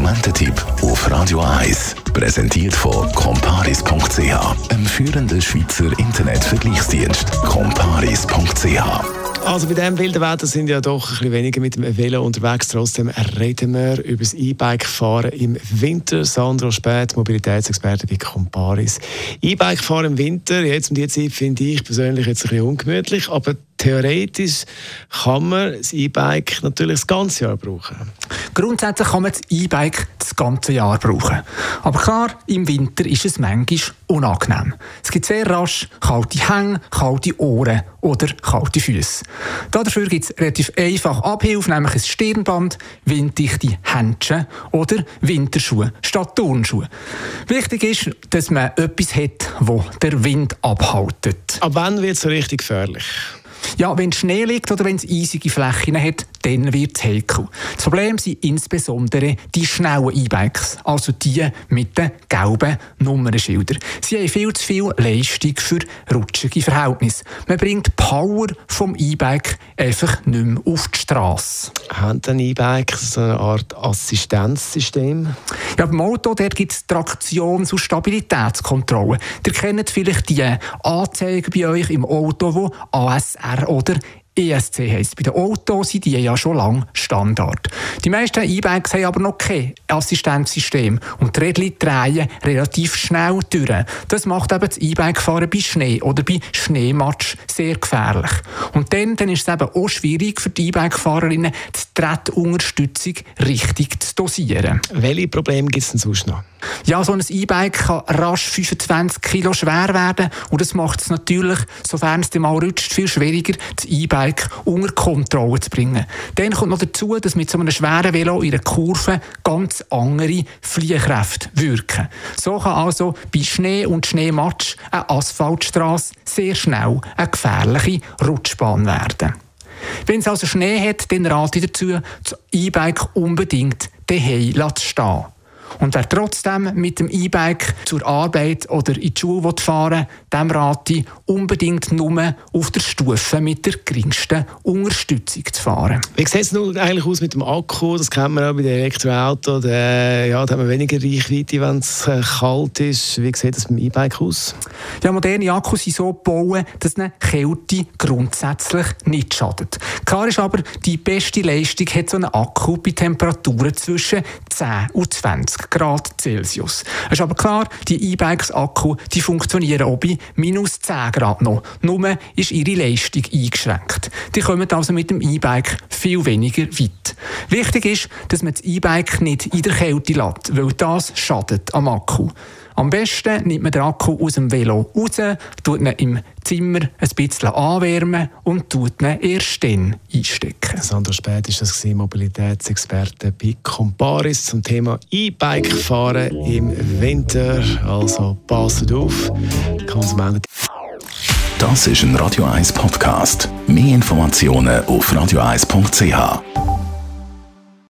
Konsumententipp auf Radio 1. Präsentiert von comparis.ch, einem führenden Schweizer Internetvergleichsdienst. comparis.ch also bei diesem wilden Wetter sind ja doch ein bisschen weniger mit dem Velo unterwegs. Trotzdem reden wir über das E-Bike-Fahren im Winter. Sandro Spät, Mobilitätsexperte bei Comparis. E-Bike-Fahren im Winter, jetzt um die Zeit finde ich persönlich jetzt ein bisschen ungemütlich, aber theoretisch kann man das E-Bike natürlich das ganze Jahr brauchen. Grundsätzlich kann man das E-Bike das ganze Jahr brauchen. Aber klar, im Winter ist es manchmal unangenehm. Es gibt sehr rasch kalte Hänge, kalte Ohren oder kalte Füße. Dafür gibt es relativ einfach Abhilfe, nämlich ein Stirnband, winddichte Händchen oder Winterschuhe statt Turnschuhe. Wichtig ist, dass man etwas hat, das der Wind abhaltet. Ab wann wird es richtig gefährlich? Ja, wenn Schnee liegt oder wenn es eisige Flächen hat, dann wird es heikel. Das Problem sind insbesondere die schnellen E-Bikes, also die mit den gelben Nummernschildern. Sie haben viel zu viel Leistung für rutschige Verhältnisse. Man bringt Power vom E-Bike einfach nicht mehr auf die Straße. Haben denn E-Bikes eine Art Assistenzsystem? Ja, beim Auto gibt es Traktions- und Stabilitätskontrolle. Ihr kennt vielleicht die Anzeigen bei euch im Auto, wo ASR oder ESC heisst. Bei den Autos sind die ja schon lange Standard. Die meisten E-Bikes haben aber noch kein Assistenzsystem und die Räder drehen relativ schnell durch. Das macht eben das E-Bike-Fahren bei Schnee oder bei Schneematsch sehr gefährlich. Und dann, dann ist es eben auch schwierig für die E-Bike-Fahrerinnen, die Trettunterstützung richtig zu dosieren. Welche Probleme gibt es denn sonst noch? Ja, so ein E-Bike kann rasch 25 Kilo schwer werden und das macht es natürlich, sofern es mal rutscht, viel schwieriger, das E-Bike unter Kontrolle zu bringen. Dann kommt noch dazu, dass mit so einem schweren Velo in einer Kurve ganz andere Fliehkräfte wirken. So kann also bei Schnee und Schneematsch eine Asphaltstraße sehr schnell eine gefährliche Rutschbahn werden. Wenn es also Schnee hat, dann rate ich dazu, das E-Bike unbedingt daheim zu stehen. Und wer trotzdem mit dem E-Bike zur Arbeit oder in die Schule fahren will, dem rate ich unbedingt nur auf der Stufe mit der geringsten Unterstützung zu fahren. Wie sieht es nun eigentlich aus mit dem Akku? Das kennt man auch bei den Elektroautos. Da, ja, da haben wir weniger Reichweite, wenn es äh, kalt ist. Wie sieht es beim E-Bike aus? Ja, moderne Akkus sind so gebaut, dass eine Kälte grundsätzlich nicht schadet. Klar ist aber, die beste Leistung hat so ein Akku bei Temperaturen zwischen 10 und 20 Grad Celsius. Es ist aber klar, die E-Bikes-Akku funktionieren auch bei minus 10 Grad noch. Nur ist ihre Leistung eingeschränkt. Die kommen also mit dem E-Bike viel weniger weit. Wichtig ist, dass man das E-Bike nicht in der Kälte lässt, weil das schadet am Akku. Am besten nimmt man den Akku aus dem Velo raus, tut ihn im Zimmer ein bisschen anwärmen und tut ihn erst dann einstecken. Sandra Spät ist das Mobilitätsexperte bei Comparis zum Thema E-Bike fahren im Winter. Also passt auf, Konsumenten. Das ist ein Radio 1 Podcast. Mehr Informationen auf radio1.ch.